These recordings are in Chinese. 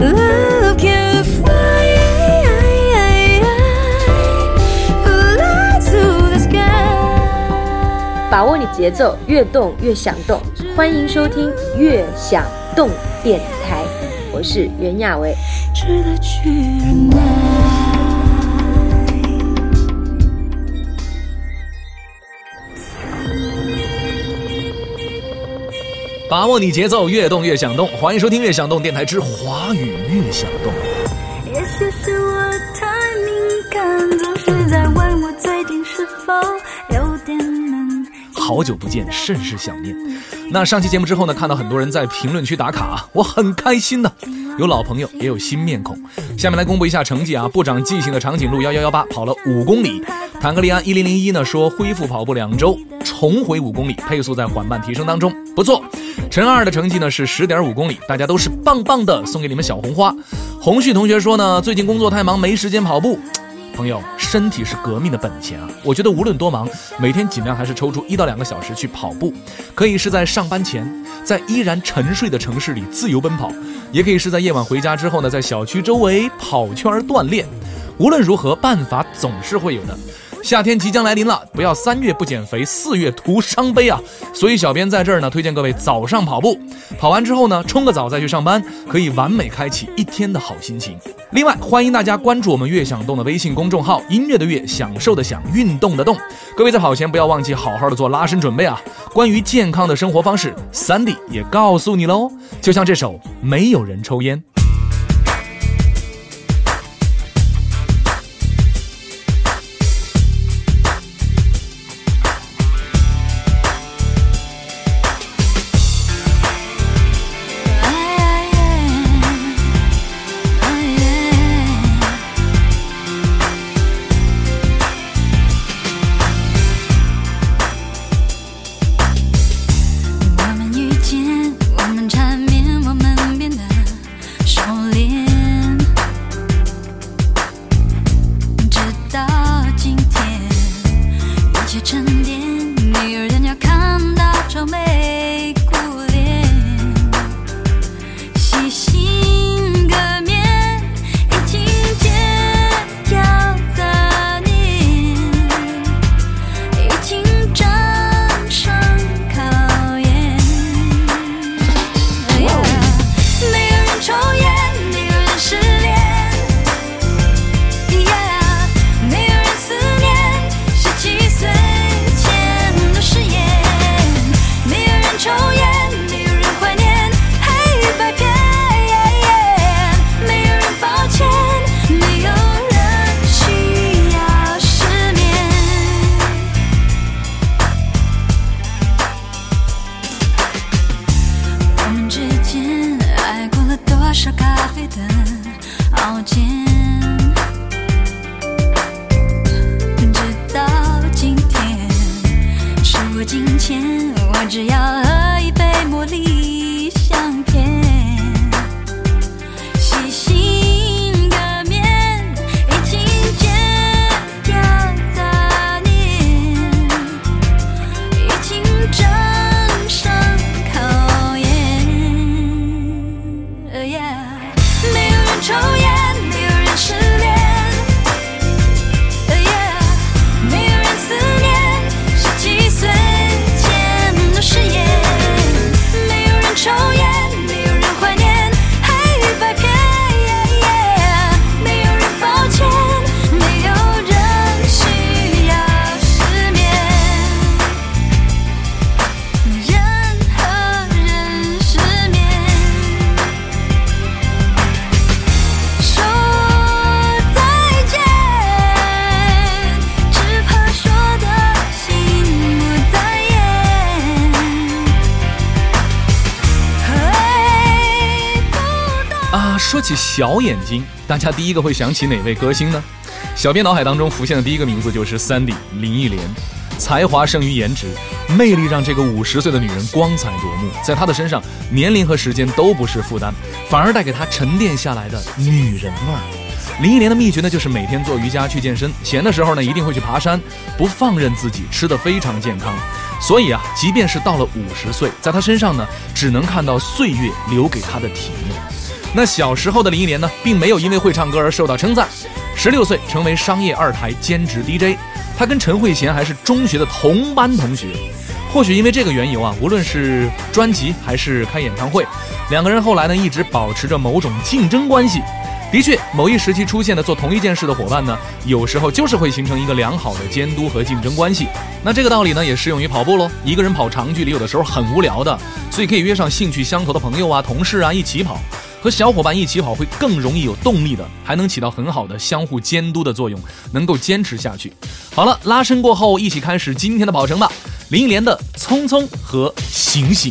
Love can fly, fly to the sky. 把握你节奏，越动越想动。欢迎收听《越想动电台》，我是袁娅维。值得去忍耐。把握你节奏，越动越想动。欢迎收听《越想动电台之华语越想动》。也许是我太敏感，总是在问我最近是否有点冷。好久不见，甚是想念。那上期节目之后呢，看到很多人在评论区打卡，我很开心呢。有老朋友，也有新面孔。下面来公布一下成绩啊！不长记性的长颈鹿幺幺幺八跑了五公里，坦克利安一零零一呢说恢复跑步两周，重回五公里，配速在缓慢提升当中，不错。陈二的成绩呢是十点五公里，大家都是棒棒的，送给你们小红花。红旭同学说呢，最近工作太忙，没时间跑步。朋友，身体是革命的本钱啊！我觉得无论多忙，每天尽量还是抽出一到两个小时去跑步，可以是在上班前，在依然沉睡的城市里自由奔跑，也可以是在夜晚回家之后呢，在小区周围跑圈锻炼。无论如何，办法总是会有的。夏天即将来临了，不要三月不减肥，四月徒伤悲啊！所以小编在这儿呢，推荐各位早上跑步，跑完之后呢，冲个澡再去上班，可以完美开启一天的好心情。另外，欢迎大家关注我们“悦享动”的微信公众号，音乐的乐，享受的享，运动的动。各位在跑前不要忘记好好的做拉伸准备啊！关于健康的生活方式，Sandy 也告诉你喽。就像这首《没有人抽烟》。起小眼睛，大家第一个会想起哪位歌星呢？小编脑海当中浮现的第一个名字就是 Sandy 林忆莲，才华胜于颜值，魅力让这个五十岁的女人光彩夺目。在她的身上，年龄和时间都不是负担，反而带给她沉淀下来的女人味儿。林忆莲的秘诀呢，就是每天做瑜伽、去健身，闲的时候呢，一定会去爬山，不放任自己，吃得非常健康。所以啊，即便是到了五十岁，在她身上呢，只能看到岁月留给她的体面。那小时候的林忆莲呢，并没有因为会唱歌而受到称赞。十六岁成为商业二台兼职 DJ，她跟陈慧娴还是中学的同班同学。或许因为这个缘由啊，无论是专辑还是开演唱会，两个人后来呢一直保持着某种竞争关系。的确，某一时期出现的做同一件事的伙伴呢，有时候就是会形成一个良好的监督和竞争关系。那这个道理呢，也适用于跑步喽。一个人跑长距离，有的时候很无聊的，所以可以约上兴趣相投的朋友啊、同事啊一起跑。和小伙伴一起跑会更容易有动力的，还能起到很好的相互监督的作用，能够坚持下去。好了，拉伸过后，一起开始今天的跑程吧。林忆莲的《匆匆》和《醒醒》。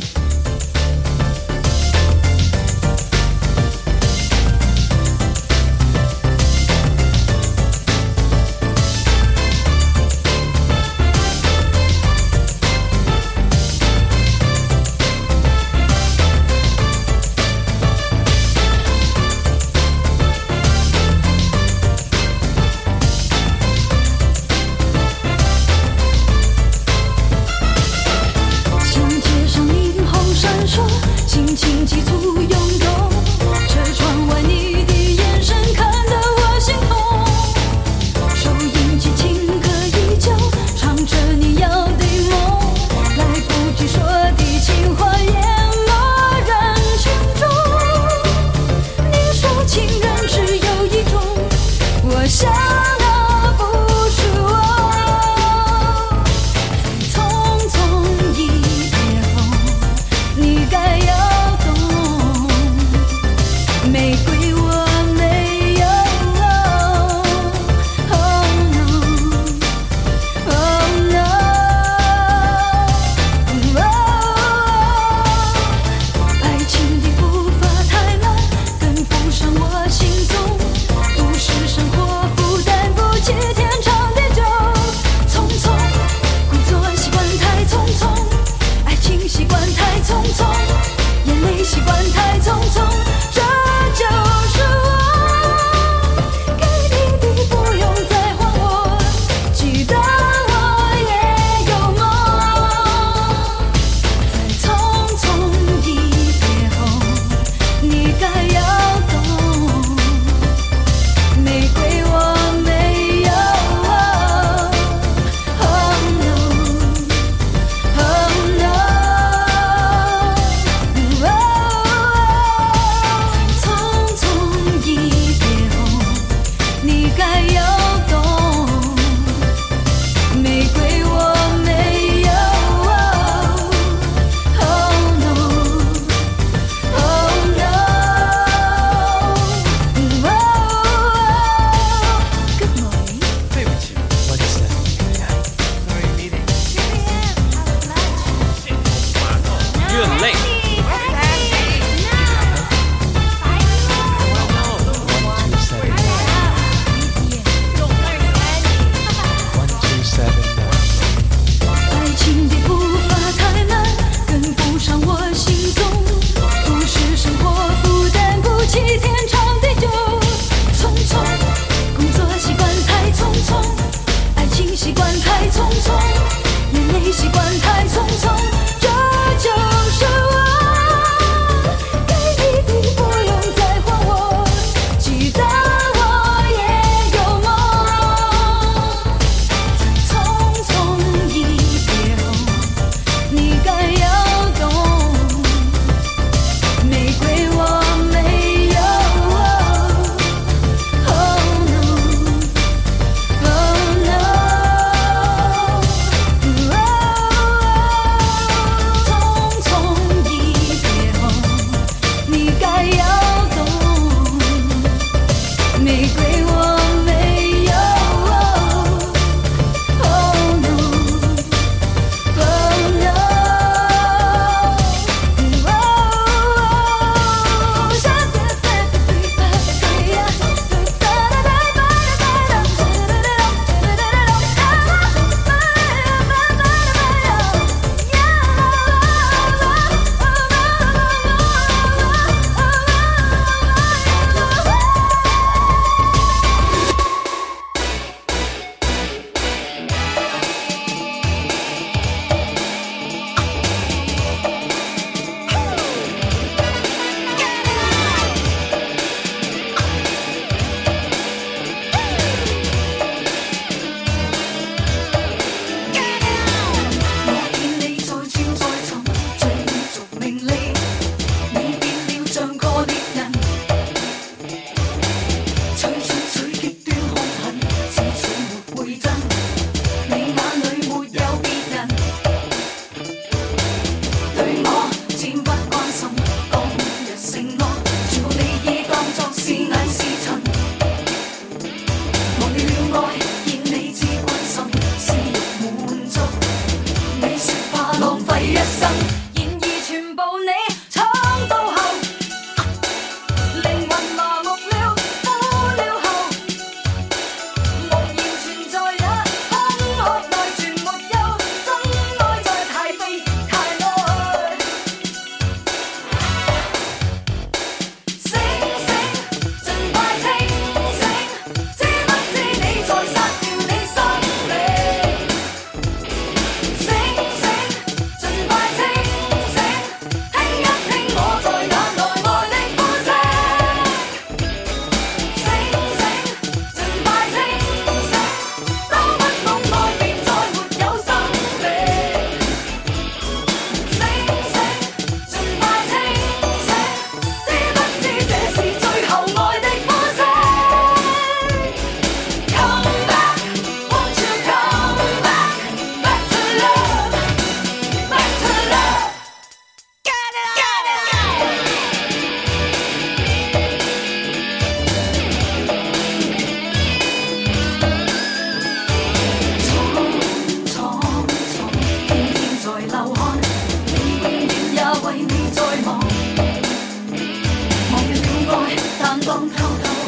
裝偷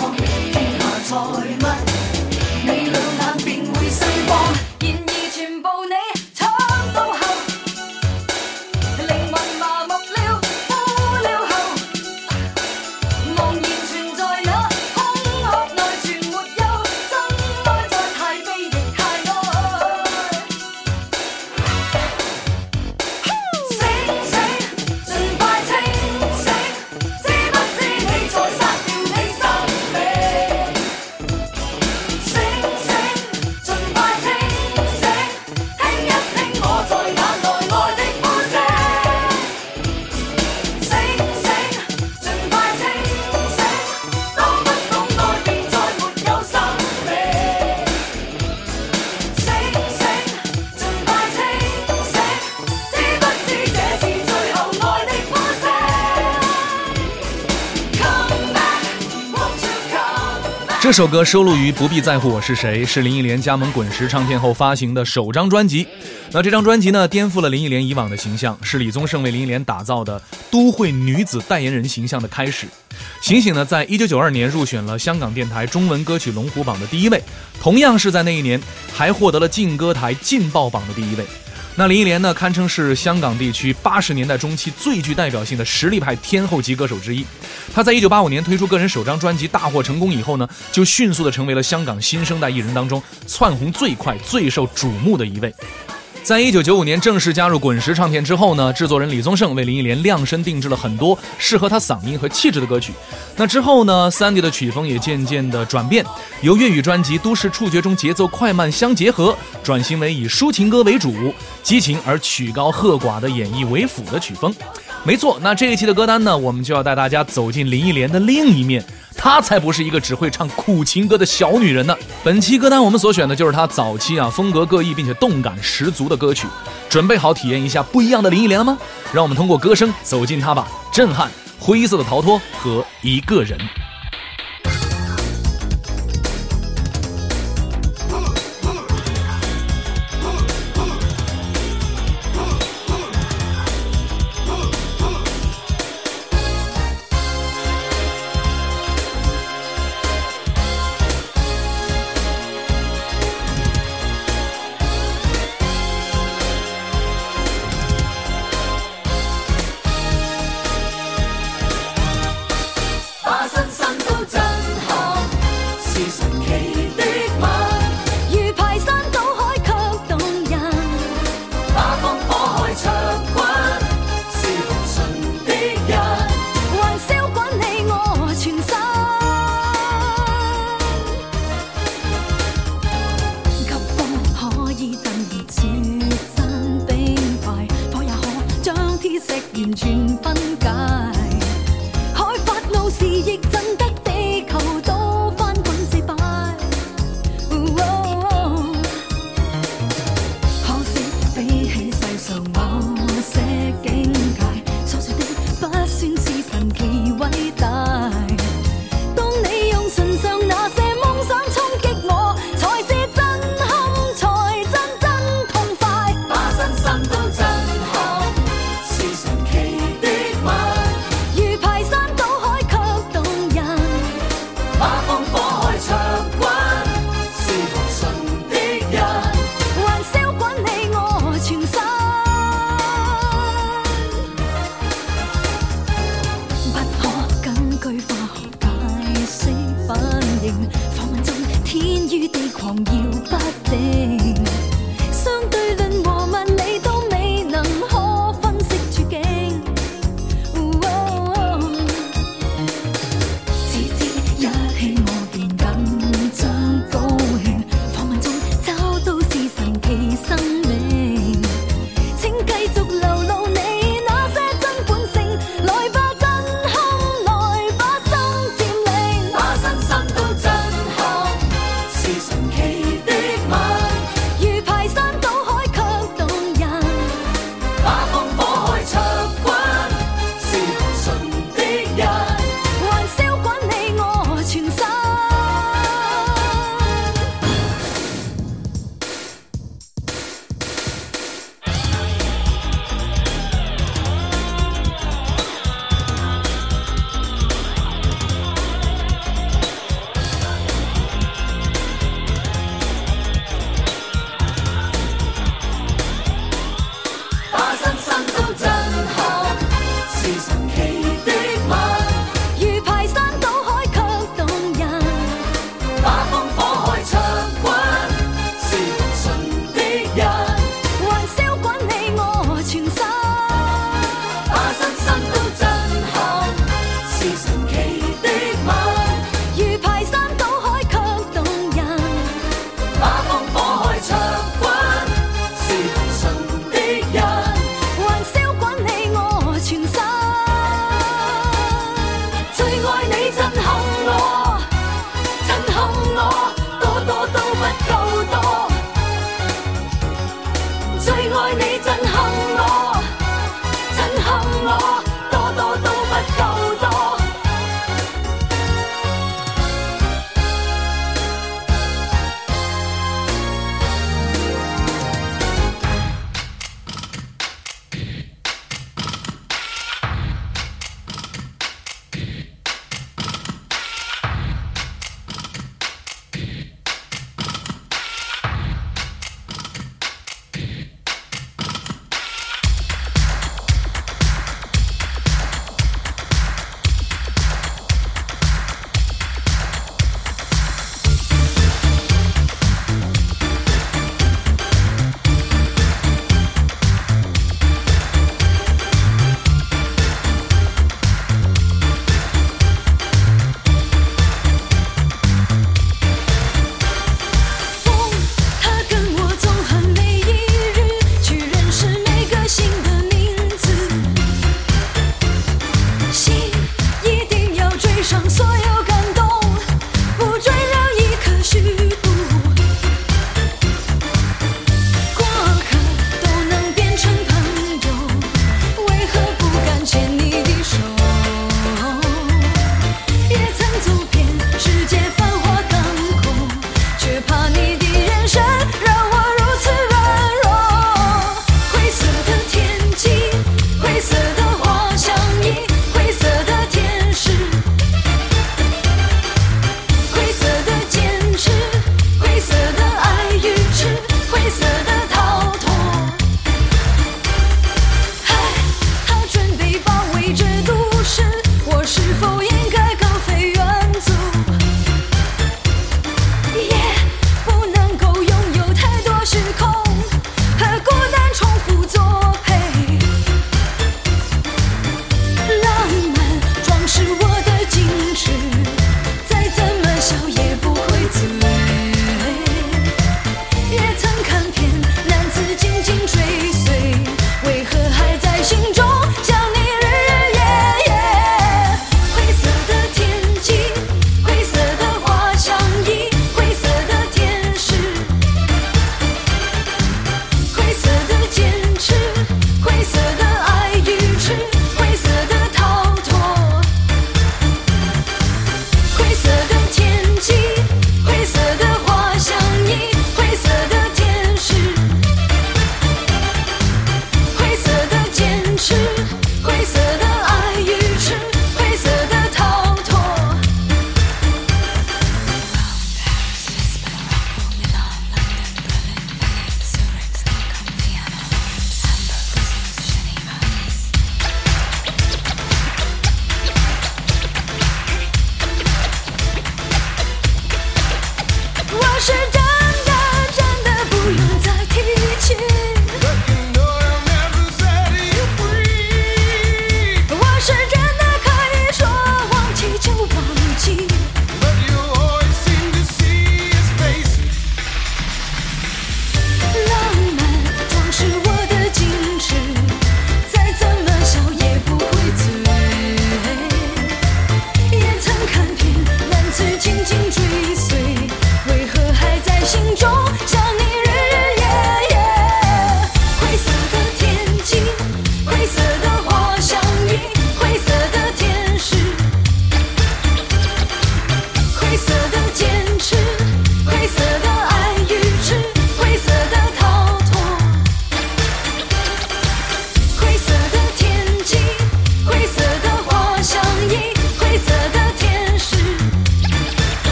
偷看，天下财物，这首歌收录于《不必在乎我是谁》，是林忆莲加盟滚石唱片后发行的首张专辑。那这张专辑呢，颠覆了林忆莲以往的形象，是李宗盛为林忆莲打造的都会女子代言人形象的开始。醒醒呢，在一九九二年入选了香港电台中文歌曲龙虎榜的第一位，同样是在那一年还获得了劲歌台劲爆榜的第一位。那林忆莲呢，堪称是香港地区八十年代中期最具代表性的实力派天后级歌手之一。她在一九八五年推出个人首张专辑大获成功以后呢，就迅速的成为了香港新生代艺人当中窜红最快、最受瞩目的一位。在一九九五年正式加入滚石唱片之后呢，制作人李宗盛为林忆莲量身定制了很多适合她嗓音和气质的歌曲。那之后呢，Sandy 的曲风也渐渐的转变，由粤语专辑《都市触觉》中节奏快慢相结合，转型为以抒情歌为主，激情而曲高和寡的演绎为辅的曲风。没错，那这一期的歌单呢，我们就要带大家走进林忆莲的另一面。她才不是一个只会唱苦情歌的小女人呢。本期歌单我们所选的就是她早期啊风格各异并且动感十足的歌曲。准备好体验一下不一样的林忆莲了吗？让我们通过歌声走进她吧，震撼、灰色的逃脱和一个人。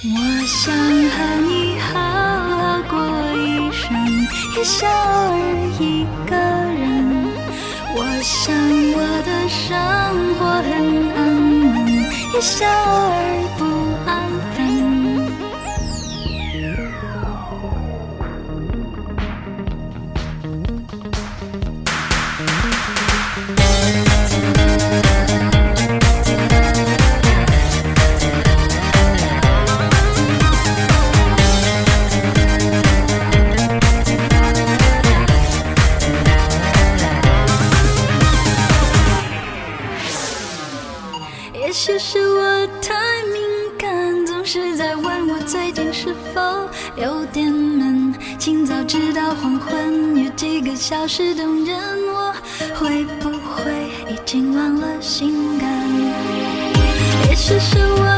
我想和你好好过一生，一笑而一个人。我想我的生活很安稳，一笑而不。几个小时等人，我会不会已经忘了性感？也许是我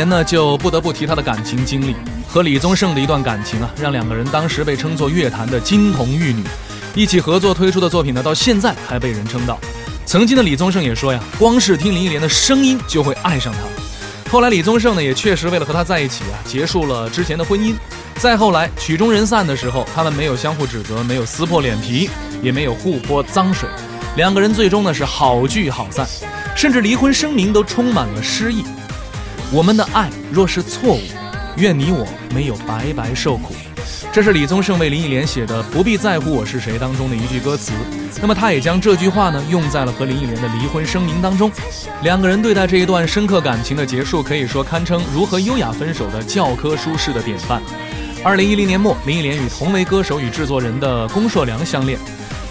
年呢，就不得不提他的感情经历。和李宗盛的一段感情啊，让两个人当时被称作乐坛的金童玉女。一起合作推出的作品呢，到现在还被人称道。曾经的李宗盛也说呀，光是听林忆莲的声音就会爱上她。后来李宗盛呢，也确实为了和她在一起啊，结束了之前的婚姻。再后来曲终人散的时候，他们没有相互指责，没有撕破脸皮，也没有互泼脏水，两个人最终呢是好聚好散，甚至离婚声明都充满了诗意。我们的爱若是错误，愿你我没有白白受苦。这是李宗盛为林忆莲写的《不必在乎我是谁》当中的一句歌词。那么他也将这句话呢用在了和林忆莲的离婚声明当中。两个人对待这一段深刻感情的结束，可以说堪称如何优雅分手的教科书式的典范。二零一零年末，林忆莲与同为歌手与制作人的龚硕良相恋。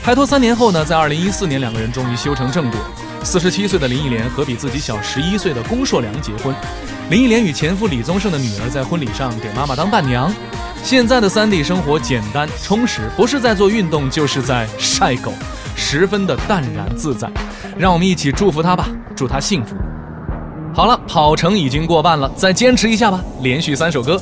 拍拖三年后呢，在二零一四年，两个人终于修成正果。四十七岁的林忆莲和比自己小十一岁的龚硕良结婚。林忆莲与前夫李宗盛的女儿在婚礼上给妈妈当伴娘。现在的三 D 生活简单充实，不是在做运动，就是在晒狗，十分的淡然自在。让我们一起祝福她吧，祝她幸福。好了，跑程已经过半了，再坚持一下吧，连续三首歌。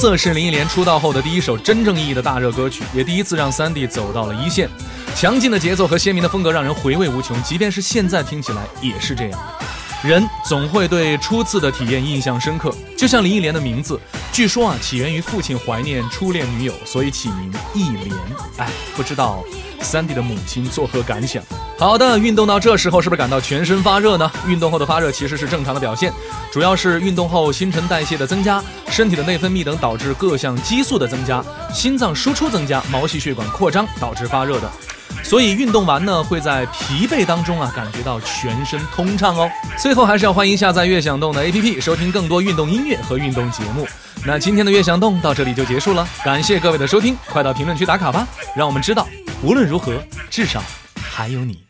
色是林忆莲出道后的第一首真正意义的大热歌曲，也第一次让三弟走到了一线。强劲的节奏和鲜明的风格让人回味无穷，即便是现在听起来也是这样。人总会对初次的体验印象深刻，就像林忆莲的名字，据说啊起源于父亲怀念初恋女友，所以起名忆莲。哎，不知道三弟的母亲作何感想？好的，运动到这时候是不是感到全身发热呢？运动后的发热其实是正常的表现，主要是运动后新陈代谢的增加，身体的内分泌等导致各项激素的增加，心脏输出增加，毛细血管扩张导致发热的。所以运动完呢，会在疲惫当中啊，感觉到全身通畅哦。最后还是要欢迎下載樂享动的 APP，收听更多运动音乐和运动节目。那今天的樂享动到这里就结束了，感谢各位的收听，快到评论区打卡吧，让我们知道无论如何，至少还有你。